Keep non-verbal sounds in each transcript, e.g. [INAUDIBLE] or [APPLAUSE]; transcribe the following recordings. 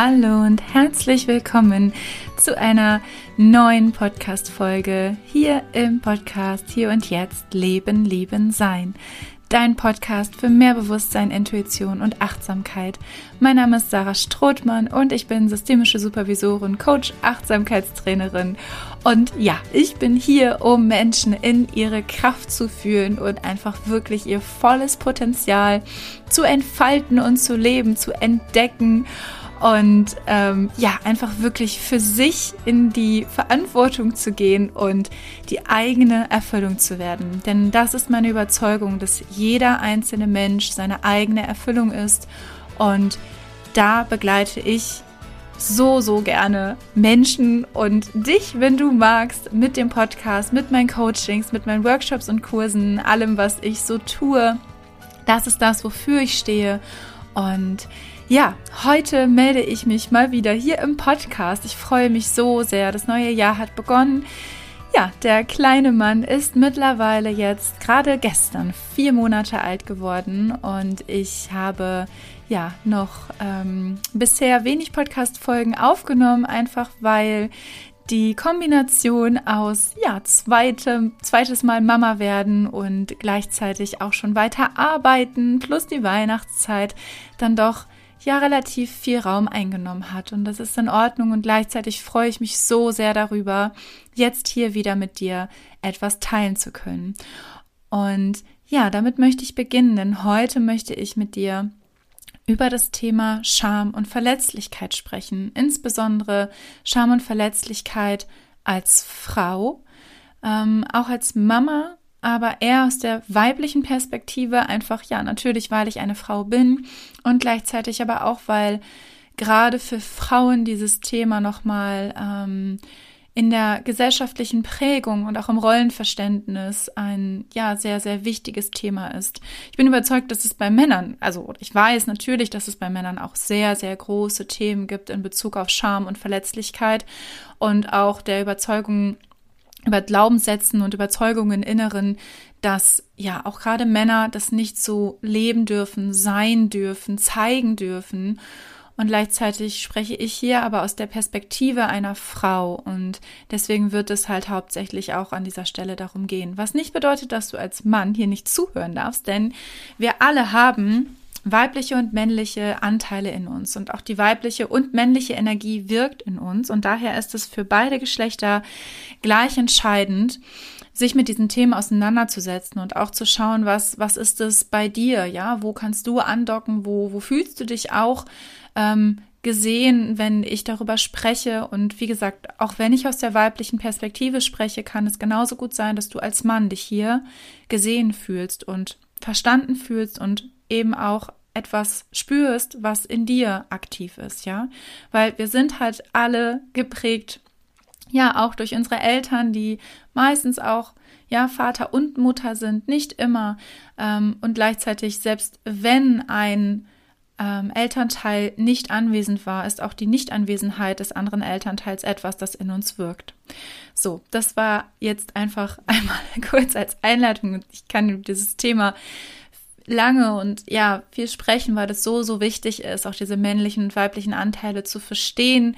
Hallo und herzlich willkommen zu einer neuen Podcast-Folge hier im Podcast Hier und Jetzt Leben, Lieben, Sein. Dein Podcast für mehr Bewusstsein, Intuition und Achtsamkeit. Mein Name ist Sarah Strothmann und ich bin systemische Supervisorin, Coach, Achtsamkeitstrainerin. Und ja, ich bin hier, um Menschen in ihre Kraft zu fühlen und einfach wirklich ihr volles Potenzial zu entfalten und zu leben, zu entdecken und ähm, ja, einfach wirklich für sich in die Verantwortung zu gehen und die eigene Erfüllung zu werden. Denn das ist meine Überzeugung, dass jeder einzelne Mensch seine eigene Erfüllung ist und da begleite ich so, so gerne Menschen und dich, wenn du magst, mit dem Podcast, mit meinen Coachings, mit meinen Workshops und Kursen, allem, was ich so tue. Das ist das, wofür ich stehe. Und ja, heute melde ich mich mal wieder hier im Podcast. Ich freue mich so sehr. Das neue Jahr hat begonnen. Ja, der kleine Mann ist mittlerweile jetzt gerade gestern vier Monate alt geworden und ich habe ja noch ähm, bisher wenig Podcast-Folgen aufgenommen, einfach weil die Kombination aus ja zweite, zweites Mal Mama werden und gleichzeitig auch schon weiter arbeiten plus die Weihnachtszeit dann doch ja relativ viel Raum eingenommen hat. Und das ist in Ordnung und gleichzeitig freue ich mich so sehr darüber, jetzt hier wieder mit dir etwas teilen zu können. Und ja, damit möchte ich beginnen, denn heute möchte ich mit dir über das Thema Scham und Verletzlichkeit sprechen, insbesondere Scham und Verletzlichkeit als Frau, ähm, auch als Mama aber eher aus der weiblichen Perspektive einfach, ja, natürlich, weil ich eine Frau bin und gleichzeitig aber auch, weil gerade für Frauen dieses Thema nochmal ähm, in der gesellschaftlichen Prägung und auch im Rollenverständnis ein ja sehr sehr wichtiges Thema ist. Ich bin überzeugt, dass es bei Männern, also ich weiß natürlich, dass es bei Männern auch sehr sehr große Themen gibt in Bezug auf Scham und Verletzlichkeit und auch der Überzeugung über Glaubenssätzen und Überzeugungen inneren, dass ja auch gerade Männer das nicht so leben dürfen, sein dürfen, zeigen dürfen. Und gleichzeitig spreche ich hier aber aus der Perspektive einer Frau und deswegen wird es halt hauptsächlich auch an dieser Stelle darum gehen. Was nicht bedeutet, dass du als Mann hier nicht zuhören darfst, denn wir alle haben weibliche und männliche Anteile in uns. Und auch die weibliche und männliche Energie wirkt in uns. Und daher ist es für beide Geschlechter gleich entscheidend, sich mit diesen Themen auseinanderzusetzen und auch zu schauen, was, was ist es bei dir, ja, wo kannst du andocken, wo, wo fühlst du dich auch ähm, gesehen, wenn ich darüber spreche. Und wie gesagt, auch wenn ich aus der weiblichen Perspektive spreche, kann es genauso gut sein, dass du als Mann dich hier gesehen fühlst und verstanden fühlst und eben auch etwas spürst, was in dir aktiv ist, ja, weil wir sind halt alle geprägt, ja, auch durch unsere Eltern, die meistens auch ja Vater und Mutter sind, nicht immer ähm, und gleichzeitig selbst wenn ein ähm, Elternteil nicht anwesend war, ist auch die Nichtanwesenheit des anderen Elternteils etwas, das in uns wirkt. So, das war jetzt einfach [LAUGHS] einmal kurz als Einleitung ich kann dieses Thema lange und ja, viel sprechen, weil das so, so wichtig ist, auch diese männlichen und weiblichen Anteile zu verstehen,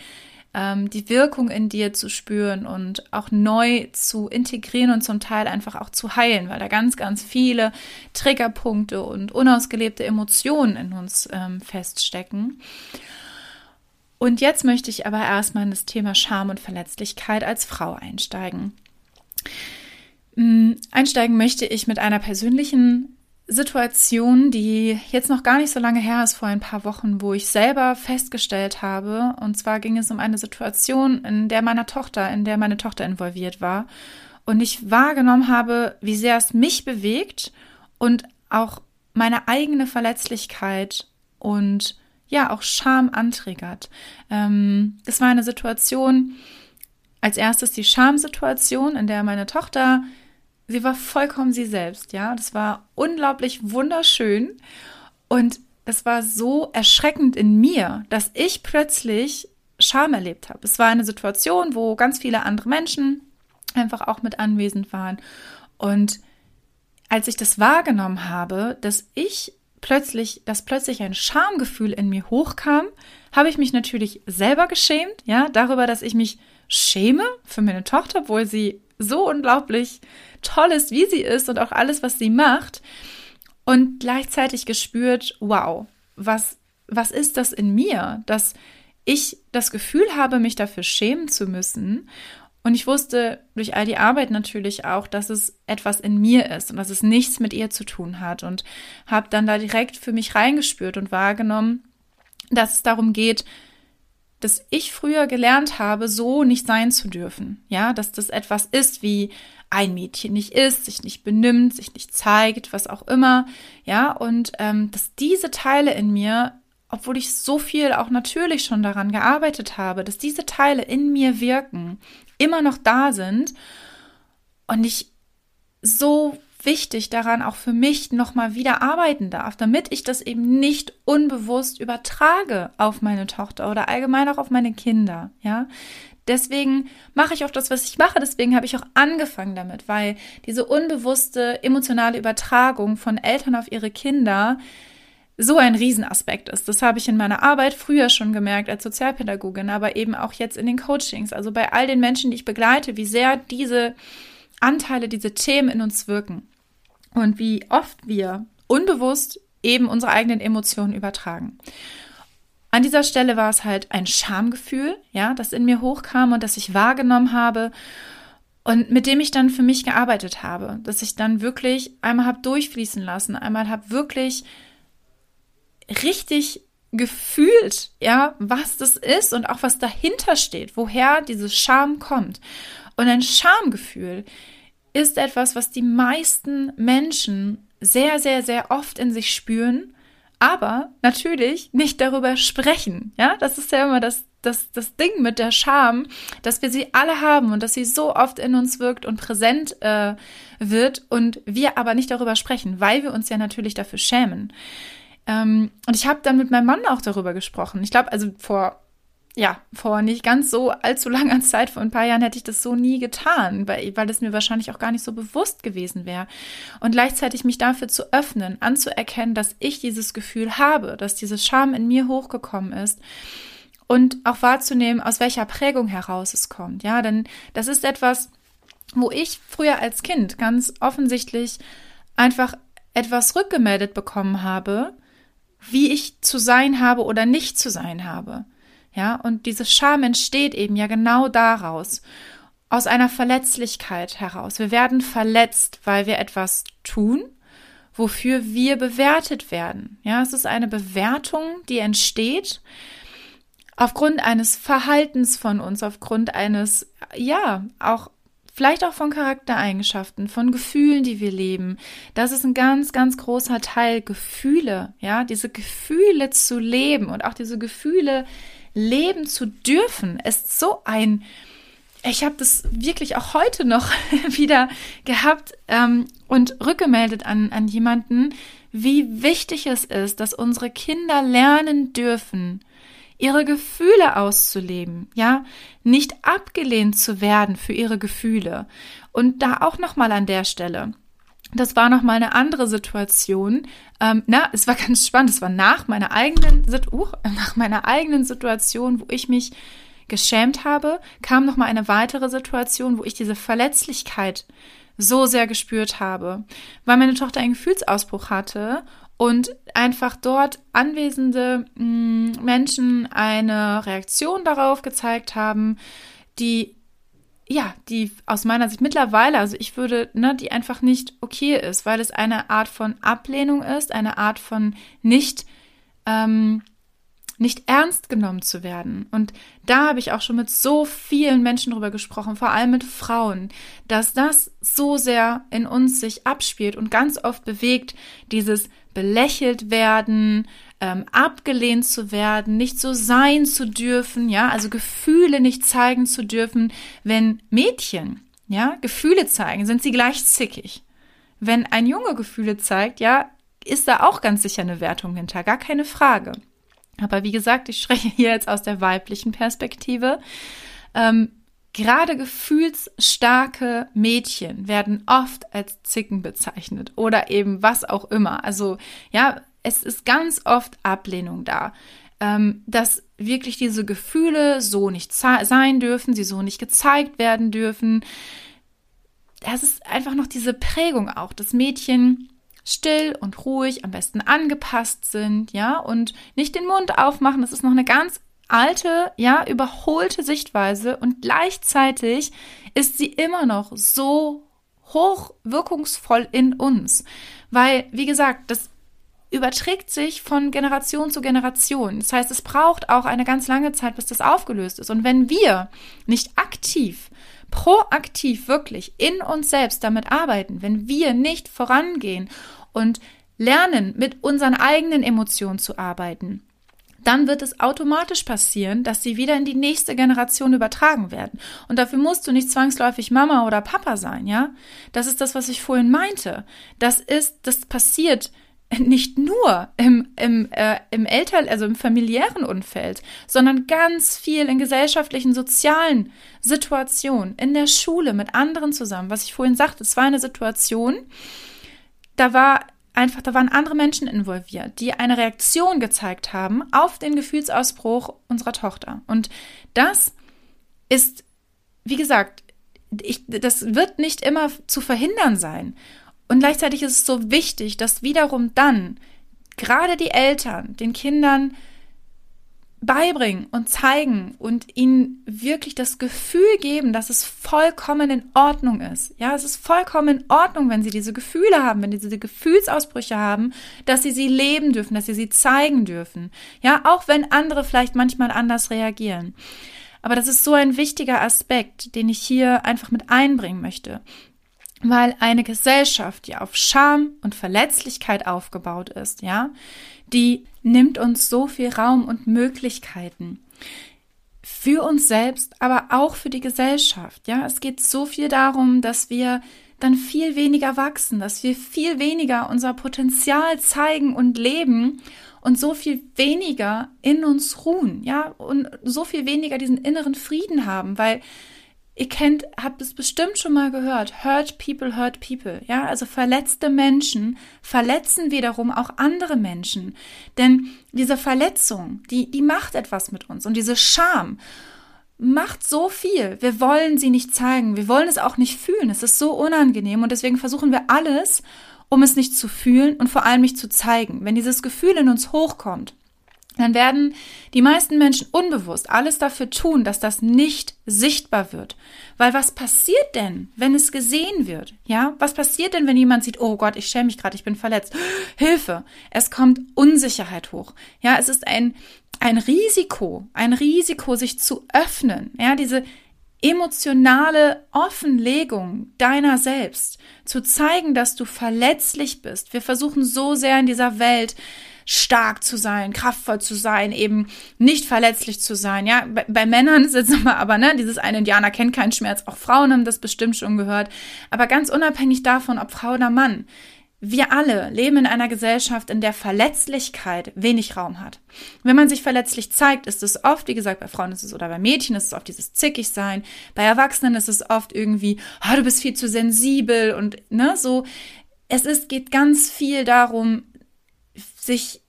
ähm, die Wirkung in dir zu spüren und auch neu zu integrieren und zum Teil einfach auch zu heilen, weil da ganz, ganz viele Triggerpunkte und unausgelebte Emotionen in uns ähm, feststecken. Und jetzt möchte ich aber erstmal in das Thema Scham und Verletzlichkeit als Frau einsteigen. Mm, einsteigen möchte ich mit einer persönlichen Situation, die jetzt noch gar nicht so lange her ist, vor ein paar Wochen, wo ich selber festgestellt habe, und zwar ging es um eine Situation, in der meiner Tochter, in der meine Tochter involviert war, und ich wahrgenommen habe, wie sehr es mich bewegt und auch meine eigene Verletzlichkeit und ja auch Scham antriggert. Ähm, es war eine Situation, als erstes die Schamsituation, in der meine Tochter sie war vollkommen sie selbst, ja. Das war unglaublich wunderschön und es war so erschreckend in mir, dass ich plötzlich Scham erlebt habe. Es war eine Situation, wo ganz viele andere Menschen einfach auch mit anwesend waren und als ich das wahrgenommen habe, dass ich plötzlich, dass plötzlich ein Schamgefühl in mir hochkam, habe ich mich natürlich selber geschämt, ja, darüber, dass ich mich schäme für meine Tochter, obwohl sie so unglaublich toll ist, wie sie ist und auch alles, was sie macht. Und gleichzeitig gespürt, wow, was, was ist das in mir, dass ich das Gefühl habe, mich dafür schämen zu müssen. Und ich wusste durch all die Arbeit natürlich auch, dass es etwas in mir ist und dass es nichts mit ihr zu tun hat. Und habe dann da direkt für mich reingespürt und wahrgenommen, dass es darum geht, dass ich früher gelernt habe, so nicht sein zu dürfen. Ja, dass das etwas ist, wie ein Mädchen nicht ist, sich nicht benimmt, sich nicht zeigt, was auch immer. Ja, und ähm, dass diese Teile in mir, obwohl ich so viel auch natürlich schon daran gearbeitet habe, dass diese Teile in mir wirken, immer noch da sind und ich so wichtig daran auch für mich nochmal wieder arbeiten darf, damit ich das eben nicht unbewusst übertrage auf meine Tochter oder allgemein auch auf meine Kinder, ja. Deswegen mache ich auch das, was ich mache. Deswegen habe ich auch angefangen damit, weil diese unbewusste emotionale Übertragung von Eltern auf ihre Kinder so ein Riesenaspekt ist. Das habe ich in meiner Arbeit früher schon gemerkt als Sozialpädagogin, aber eben auch jetzt in den Coachings, also bei all den Menschen, die ich begleite, wie sehr diese Anteile, diese Themen in uns wirken und wie oft wir unbewusst eben unsere eigenen Emotionen übertragen. An dieser Stelle war es halt ein Schamgefühl, ja, das in mir hochkam und das ich wahrgenommen habe und mit dem ich dann für mich gearbeitet habe, dass ich dann wirklich einmal habe durchfließen lassen, einmal habe wirklich richtig gefühlt, ja, was das ist und auch was dahinter steht, woher dieses Scham kommt. Und ein Schamgefühl ist etwas, was die meisten Menschen sehr, sehr, sehr oft in sich spüren, aber natürlich nicht darüber sprechen. Ja, das ist ja immer das, das, das Ding mit der Scham, dass wir sie alle haben und dass sie so oft in uns wirkt und präsent äh, wird und wir aber nicht darüber sprechen, weil wir uns ja natürlich dafür schämen. Ähm, und ich habe dann mit meinem Mann auch darüber gesprochen. Ich glaube, also vor ja, vor nicht ganz so allzu langer [LAUGHS] Zeit, vor ein paar Jahren hätte ich das so nie getan, weil, weil es mir wahrscheinlich auch gar nicht so bewusst gewesen wäre. Und gleichzeitig mich dafür zu öffnen, anzuerkennen, dass ich dieses Gefühl habe, dass dieses Scham in mir hochgekommen ist und auch wahrzunehmen, aus welcher Prägung heraus es kommt. Ja, denn das ist etwas, wo ich früher als Kind ganz offensichtlich einfach etwas rückgemeldet bekommen habe, wie ich zu sein habe oder nicht zu sein habe. Ja, und diese Scham entsteht eben ja genau daraus, aus einer Verletzlichkeit heraus. Wir werden verletzt, weil wir etwas tun, wofür wir bewertet werden. Ja, es ist eine Bewertung, die entsteht aufgrund eines Verhaltens von uns, aufgrund eines, ja, auch vielleicht auch von Charaktereigenschaften, von Gefühlen, die wir leben. Das ist ein ganz, ganz großer Teil Gefühle, ja, diese Gefühle zu leben und auch diese Gefühle leben zu dürfen, ist so ein, ich habe das wirklich auch heute noch [LAUGHS] wieder gehabt ähm, und rückgemeldet an, an jemanden, wie wichtig es ist, dass unsere Kinder lernen dürfen, ihre Gefühle auszuleben, ja, nicht abgelehnt zu werden für ihre Gefühle. Und da auch noch mal an der Stelle. Das war noch mal eine andere Situation. Ähm, na, es war [LAUGHS] ganz spannend. Es war nach meiner eigenen, uh, nach meiner eigenen Situation, wo ich mich geschämt habe, kam noch mal eine weitere Situation, wo ich diese Verletzlichkeit so sehr gespürt habe, weil meine Tochter einen Gefühlsausbruch hatte und einfach dort anwesende mh, mm, Menschen eine Reaktion darauf gezeigt haben, die ja, die aus meiner Sicht mittlerweile, also ich würde, ne, die einfach nicht okay ist, weil es eine Art von Ablehnung ist, eine Art von nicht, ähm, nicht ernst genommen zu werden. Und da habe ich auch schon mit so vielen Menschen drüber gesprochen, vor allem mit Frauen, dass das so sehr in uns sich abspielt und ganz oft bewegt, dieses belächelt werden, ähm, abgelehnt zu werden, nicht so sein zu dürfen, ja, also Gefühle nicht zeigen zu dürfen. Wenn Mädchen, ja, Gefühle zeigen, sind sie gleich zickig. Wenn ein Junge Gefühle zeigt, ja, ist da auch ganz sicher eine Wertung hinter, gar keine Frage. Aber wie gesagt, ich spreche hier jetzt aus der weiblichen Perspektive. Ähm, Gerade gefühlsstarke Mädchen werden oft als Zicken bezeichnet oder eben was auch immer. Also ja, es ist ganz oft Ablehnung da, ähm, dass wirklich diese Gefühle so nicht sein dürfen, sie so nicht gezeigt werden dürfen. Das ist einfach noch diese Prägung auch, dass Mädchen still und ruhig, am besten angepasst sind, ja, und nicht den Mund aufmachen. Das ist noch eine ganz alte, ja, überholte Sichtweise und gleichzeitig ist sie immer noch so hoch wirkungsvoll in uns, weil, wie gesagt, das überträgt sich von Generation zu Generation. Das heißt, es braucht auch eine ganz lange Zeit, bis das aufgelöst ist. Und wenn wir nicht aktiv, proaktiv wirklich in uns selbst damit arbeiten, wenn wir nicht vorangehen und lernen, mit unseren eigenen Emotionen zu arbeiten, dann wird es automatisch passieren, dass sie wieder in die nächste Generation übertragen werden. Und dafür musst du nicht zwangsläufig Mama oder Papa sein, ja? Das ist das, was ich vorhin meinte. Das ist, das passiert nicht nur im, im, äh, im Eltern, also im familiären Umfeld, sondern ganz viel in gesellschaftlichen, sozialen Situationen, in der Schule mit anderen zusammen. Was ich vorhin sagte, es war eine Situation, da war einfach, da waren andere Menschen involviert, die eine Reaktion gezeigt haben auf den Gefühlsausbruch unserer Tochter. Und das ist, wie gesagt, ich, das wird nicht immer zu verhindern sein. Und gleichzeitig ist es so wichtig, dass wiederum dann gerade die Eltern den Kindern beibringen und zeigen und ihnen wirklich das Gefühl geben, dass es vollkommen in Ordnung ist. Ja, es ist vollkommen in Ordnung, wenn sie diese Gefühle haben, wenn sie diese Gefühlsausbrüche haben, dass sie sie leben dürfen, dass sie sie zeigen dürfen. Ja, auch wenn andere vielleicht manchmal anders reagieren. Aber das ist so ein wichtiger Aspekt, den ich hier einfach mit einbringen möchte weil eine Gesellschaft, die auf Scham und Verletzlichkeit aufgebaut ist, ja, die nimmt uns so viel Raum und Möglichkeiten für uns selbst, aber auch für die Gesellschaft, ja. Es geht so viel darum, dass wir dann viel weniger wachsen, dass wir viel weniger unser Potenzial zeigen und leben und so viel weniger in uns ruhen, ja, und so viel weniger diesen inneren Frieden haben, weil Ihr kennt, habt es bestimmt schon mal gehört. Hurt people hurt people. Ja, also verletzte Menschen verletzen wiederum auch andere Menschen. Denn diese Verletzung, die, die macht etwas mit uns. Und diese Scham macht so viel. Wir wollen sie nicht zeigen. Wir wollen es auch nicht fühlen. Es ist so unangenehm. Und deswegen versuchen wir alles, um es nicht zu fühlen und vor allem nicht zu zeigen. Wenn dieses Gefühl in uns hochkommt, dann werden die meisten Menschen unbewusst alles dafür tun, dass das nicht sichtbar wird. Weil was passiert denn, wenn es gesehen wird? Ja, was passiert denn, wenn jemand sieht, oh Gott, ich schäme mich gerade, ich bin verletzt. [GASPS] Hilfe! Es kommt Unsicherheit hoch. Ja, es ist ein, ein Risiko, ein Risiko, sich zu öffnen. Ja, diese emotionale Offenlegung deiner selbst, zu zeigen, dass du verletzlich bist. Wir versuchen so sehr in dieser Welt, stark zu sein, kraftvoll zu sein, eben nicht verletzlich zu sein. Ja, bei, bei Männern ist jetzt [LAUGHS] nochmal, aber ne, dieses eine Indianer kennt keinen Schmerz. Auch Frauen haben das bestimmt schon gehört. Aber ganz unabhängig davon, ob Frau oder Mann, wir alle leben in einer Gesellschaft, in der Verletzlichkeit wenig Raum hat. Wenn man sich verletzlich zeigt, ist es oft, wie gesagt, bei Frauen ist es oder bei Mädchen ist es oft dieses zickig sein. Bei Erwachsenen ist es oft irgendwie, oh, du bist viel zu sensibel und ne, so. Es ist, geht ganz viel darum, sich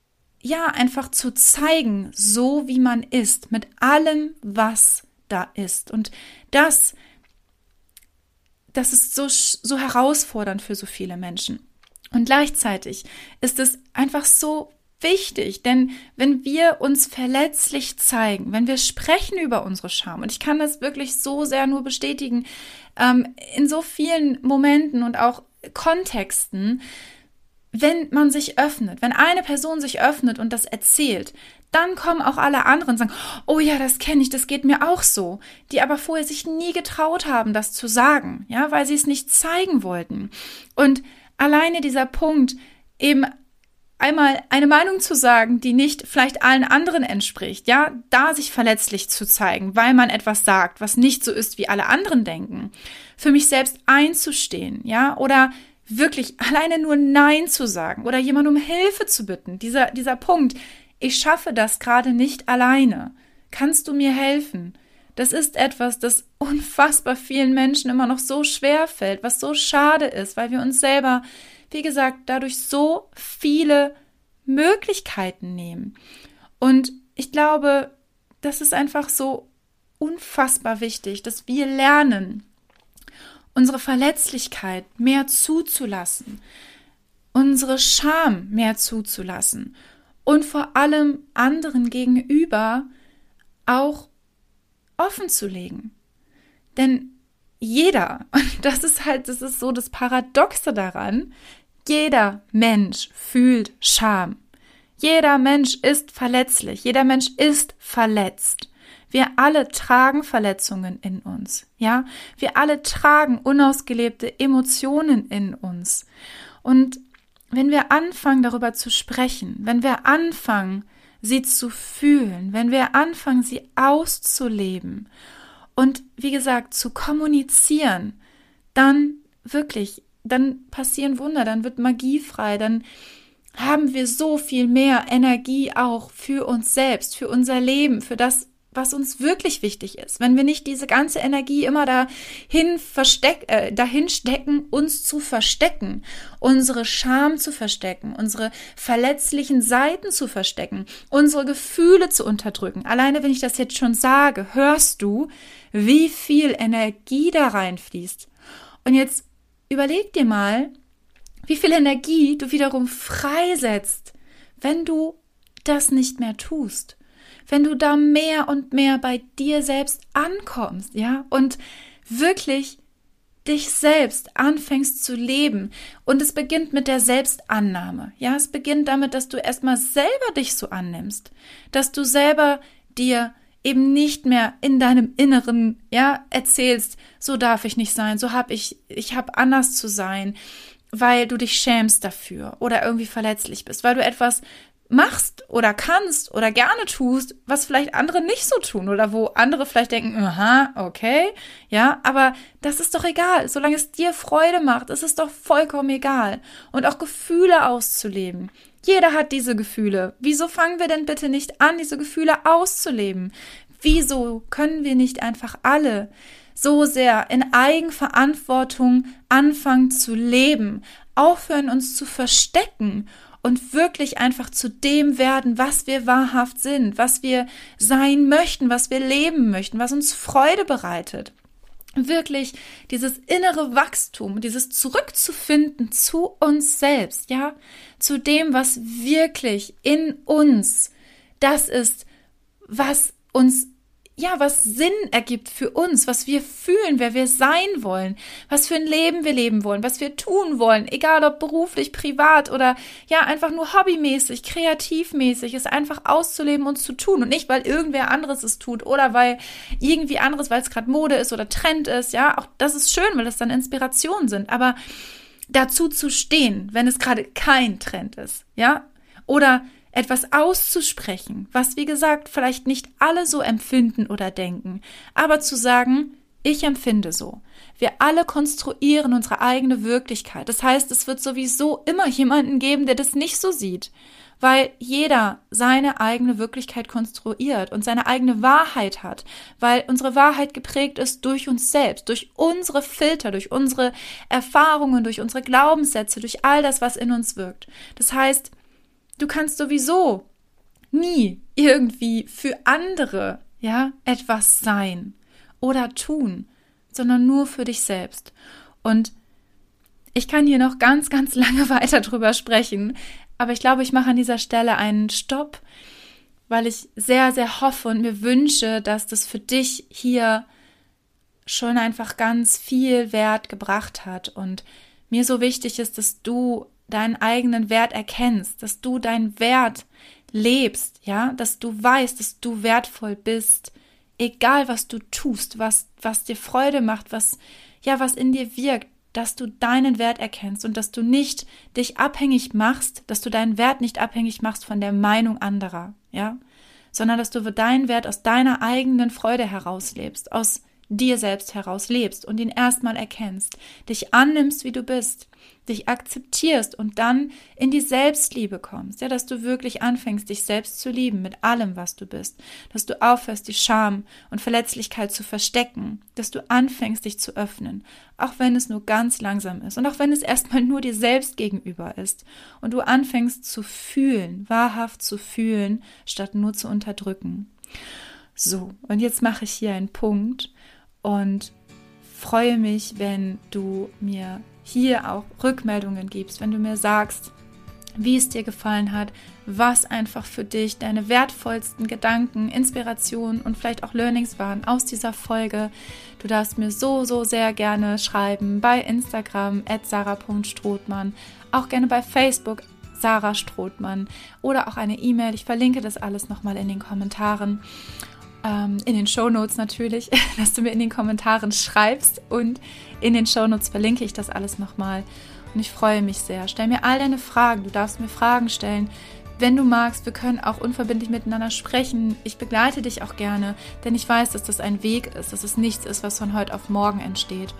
ja einfach zu zeigen, so wie man ist, mit allem, was da ist. Und das, das ist so, so herausfordernd für so viele Menschen. Und gleichzeitig ist es einfach so wichtig, denn wenn wir uns verletzlich zeigen, wenn wir sprechen über unsere Scham, und ich kann das wirklich so sehr nur bestätigen, ähm, in so vielen Momenten und auch Kontexten, wenn man sich öffnet, wenn eine Person sich öffnet und das erzählt, dann kommen auch alle anderen und sagen, oh ja, das kenne ich, das geht mir auch so, die aber vorher sich nie getraut haben, das zu sagen, ja, weil sie es nicht zeigen wollten. Und alleine dieser Punkt, eben einmal eine Meinung zu sagen, die nicht vielleicht allen anderen entspricht, ja, da sich verletzlich zu zeigen, weil man etwas sagt, was nicht so ist, wie alle anderen denken, für mich selbst einzustehen, ja, oder wirklich alleine nur Nein zu sagen oder jemand um Hilfe zu bitten. Dieser, dieser Punkt, ich schaffe das gerade nicht alleine. Kannst du mir helfen? Das ist etwas, das unfassbar vielen Menschen immer noch so schwer fällt, was so schade ist, weil wir uns selber, wie gesagt, dadurch so viele Möglichkeiten nehmen. Und ich glaube, das ist einfach so unfassbar wichtig, dass wir lernen, unsere Verletzlichkeit mehr zuzulassen, unsere Scham mehr zuzulassen und vor allem anderen gegenüber auch offen zu legen. Denn jeder, [LAUGHS] und das ist halt, das ist so das Paradoxe daran, jeder Mensch fühlt Scham. Jeder Mensch ist verletzlich. Jeder Mensch ist verletzt. Wir alle tragen Verletzungen in uns. Ja, wir alle tragen unausgelebte Emotionen in uns. Und wenn wir anfangen, darüber zu sprechen, wenn wir anfangen, sie zu fühlen, wenn wir anfangen, sie auszuleben und wie gesagt, zu kommunizieren, dann wirklich, dann passieren Wunder, dann wird Magie frei, dann haben wir so viel mehr Energie auch für uns selbst, für unser Leben, für das, was uns wirklich wichtig ist. Wenn wir nicht diese ganze Energie immer dahin, versteck, äh, dahin stecken, uns zu verstecken, unsere Scham zu verstecken, unsere verletzlichen Seiten zu verstecken, unsere Gefühle zu unterdrücken. Alleine wenn ich das jetzt schon sage, hörst du, wie viel Energie da reinfließt. Und jetzt überleg dir mal, wie viel Energie du wiederum freisetzt, wenn du das nicht mehr tust wenn du da mehr und mehr bei dir selbst ankommst, ja, und wirklich dich selbst anfängst zu leben. Und es beginnt mit der Selbstannahme. Ja, es beginnt damit, dass du erstmal selber dich so annimmst, dass du selber dir eben nicht mehr in deinem Inneren, ja, erzählst, so darf ich nicht sein, so hab ich, ich hab anders zu sein, weil du dich schämst dafür oder irgendwie verletzlich bist, weil du etwas machst oder kannst oder gerne tust, was vielleicht andere nicht so tun oder wo andere vielleicht denken, aha, okay, ja, aber das ist doch egal. Solange es dir Freude macht, ist es doch vollkommen egal. Und auch Gefühle auszuleben. Jeder hat diese Gefühle. Wieso fangen wir denn bitte nicht an, diese Gefühle auszuleben? Wieso können wir nicht einfach alle so sehr in Eigenverantwortung anfangen zu leben, aufhören uns zu verstecken und wirklich einfach zu dem werden, was wir wahrhaft sind, was wir sein möchten, was wir leben möchten, was uns Freude bereitet. Wirklich dieses innere Wachstum, dieses Zurückzufinden zu uns selbst, ja, zu dem, was wirklich in uns das ist, was uns ja, was Sinn ergibt für uns, was wir fühlen, wer wir sein wollen, was für ein Leben wir leben wollen, was wir tun wollen, egal ob beruflich, privat oder ja, einfach nur hobbymäßig, kreativmäßig, es einfach auszuleben und zu tun und nicht, weil irgendwer anderes es tut oder weil irgendwie anderes, weil es gerade Mode ist oder Trend ist, ja, auch das ist schön, weil das dann Inspirationen sind, aber dazu zu stehen, wenn es gerade kein Trend ist, ja, oder etwas auszusprechen, was wie gesagt vielleicht nicht alle so empfinden oder denken, aber zu sagen, ich empfinde so. Wir alle konstruieren unsere eigene Wirklichkeit. Das heißt, es wird sowieso immer jemanden geben, der das nicht so sieht, weil jeder seine eigene Wirklichkeit konstruiert und seine eigene Wahrheit hat, weil unsere Wahrheit geprägt ist durch uns selbst, durch unsere Filter, durch unsere Erfahrungen, durch unsere Glaubenssätze, durch all das, was in uns wirkt. Das heißt, Du kannst sowieso nie irgendwie für andere, ja, etwas sein oder tun, sondern nur für dich selbst. Und ich kann hier noch ganz, ganz lange [LAUGHS] weiter drüber sprechen, aber ich glaube, ich mache an dieser Stelle einen Stopp, weil ich sehr, sehr hoffe und mir wünsche, dass das für dich hier schon einfach ganz viel Wert gebracht hat und mir so wichtig ist, dass du deinen eigenen Wert erkennst, dass du deinen Wert lebst, ja, dass du weißt, dass du wertvoll bist, egal was du tust, was, was dir Freude macht, was, ja, was in dir wirkt, dass du deinen Wert erkennst und dass du nicht dich abhängig machst, dass du deinen Wert nicht abhängig machst von der Meinung anderer, ja, sondern dass du deinen Wert aus deiner eigenen Freude herauslebst, aus dir selbst heraus lebst und ihn erstmal erkennst, dich annimmst, wie du bist, dich akzeptierst und dann in die Selbstliebe kommst, ja, dass du wirklich anfängst, dich selbst zu lieben mit allem, was du bist, dass du aufhörst, die Scham und Verletzlichkeit zu verstecken, dass du anfängst, dich zu öffnen, auch wenn es nur ganz langsam ist und auch wenn es erstmal nur dir selbst gegenüber ist. Und du anfängst zu fühlen, wahrhaft zu fühlen, statt nur zu unterdrücken. So, und jetzt mache ich hier einen Punkt und freue mich, wenn du mir hier auch Rückmeldungen gibst, wenn du mir sagst, wie es dir gefallen hat, was einfach für dich deine wertvollsten Gedanken, Inspirationen und vielleicht auch Learnings waren aus dieser Folge. Du darfst mir so, so sehr gerne schreiben bei Instagram at sarah.strothmann, auch gerne bei Facebook Sarah Strothmann oder auch eine E-Mail. Ich verlinke das alles nochmal in den Kommentaren ähm, in den Show Notes natürlich, [LAUGHS] dass du mir in den Kommentaren schreibst und in den Show Notes verlinke ich das alles nochmal. Und ich freue mich sehr. Stell mir all deine Fragen. Du darfst mir Fragen stellen. Wenn du magst, wir können auch unverbindlich miteinander sprechen. Ich begleite dich auch gerne, denn ich weiß, dass das ein Weg ist, dass es nichts ist, was von heute auf morgen entsteht.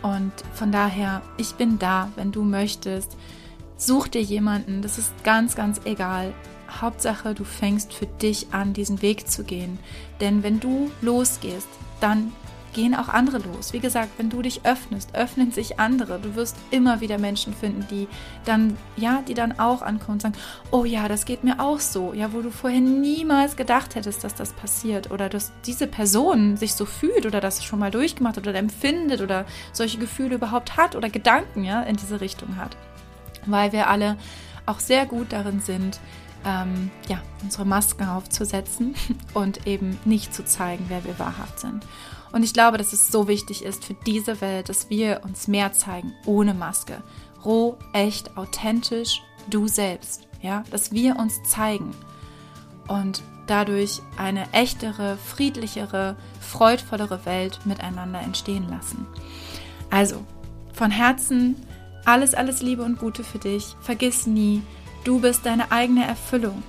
Und von daher, ich bin da, wenn du möchtest. Such dir jemanden, das ist ganz, ganz egal. Hauptsache, du fängst für dich an, diesen Weg zu gehen. Denn wenn du losgehst, dann gehen auch andere los. Wie gesagt, wenn du dich öffnest, öffnen sich andere. Du wirst immer wieder Menschen finden, die dann, ja, die dann auch ankommen und sagen, oh ja, das geht mir auch so. Ja, wo du vorher niemals gedacht hättest, dass das passiert oder dass diese Person sich so fühlt oder das schon mal durchgemacht oder empfindet oder solche Gefühle überhaupt hat oder Gedanken, ja, in diese Richtung hat. Weil wir alle auch sehr gut darin sind, ähm, ja, unsere Masken aufzusetzen [LAUGHS] und eben nicht zu zeigen, wer wir wahrhaft sind. Und ich glaube, dass es so wichtig ist für diese Welt, dass wir uns mehr zeigen ohne Maske. Roh, echt, authentisch, du selbst. Ja, dass wir uns zeigen und dadurch eine echtere, friedlichere, freudvollere Welt miteinander entstehen lassen. Also, von Herzen alles, alles Liebe und Gute für dich. Vergiss nie, Du bist deine eigene Erfüllung.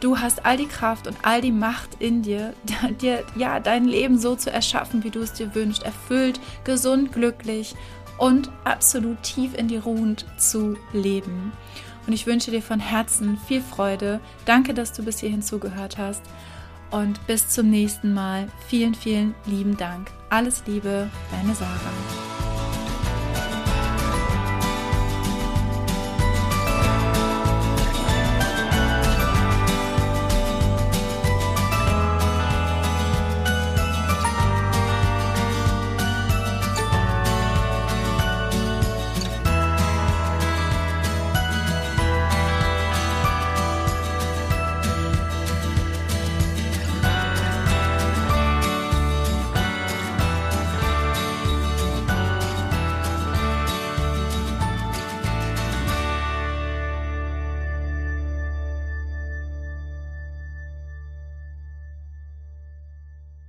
Du hast all die Kraft und all die Macht in dir, [LAUGHS] dir ja dein Leben so zu erschaffen, wie du es dir wünschst, erfüllt, gesund, glücklich und absolut tief in die ruhend zu leben. Und ich wünsche dir von Herzen viel Freude. Danke, dass du bis hierhin zugehört hast. Und bis zum nächsten Mal. Vielen, vielen lieben Dank. Alles Liebe, deine Sarah.